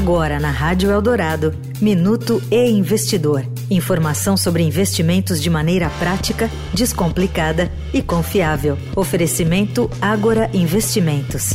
Agora na Rádio Eldorado, Minuto e Investidor. Informação sobre investimentos de maneira prática, descomplicada e confiável. Oferecimento Agora Investimentos.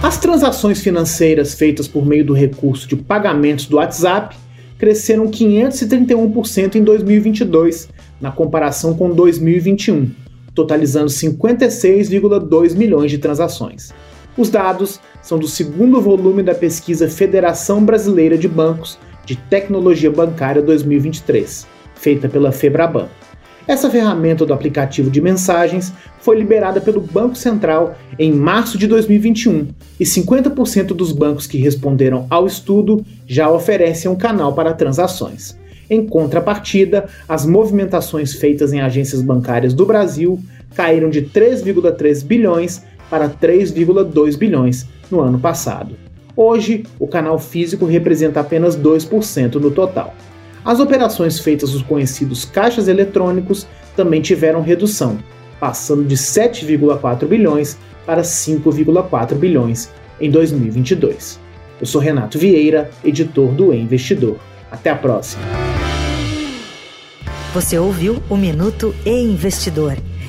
As transações financeiras feitas por meio do recurso de pagamentos do WhatsApp cresceram 531% em 2022, na comparação com 2021, totalizando 56,2 milhões de transações. Os dados são do segundo volume da pesquisa Federação Brasileira de Bancos de Tecnologia Bancária 2023, feita pela Febraban. Essa ferramenta do aplicativo de mensagens foi liberada pelo Banco Central em março de 2021 e 50% dos bancos que responderam ao estudo já oferecem um canal para transações. Em contrapartida, as movimentações feitas em agências bancárias do Brasil caíram de 3,3 bilhões para 3,2 bilhões no ano passado. Hoje, o canal físico representa apenas 2% no total. As operações feitas nos conhecidos caixas eletrônicos também tiveram redução, passando de 7,4 bilhões para 5,4 bilhões em 2022. Eu sou Renato Vieira, editor do e Investidor. Até a próxima. Você ouviu o Minuto e Investidor.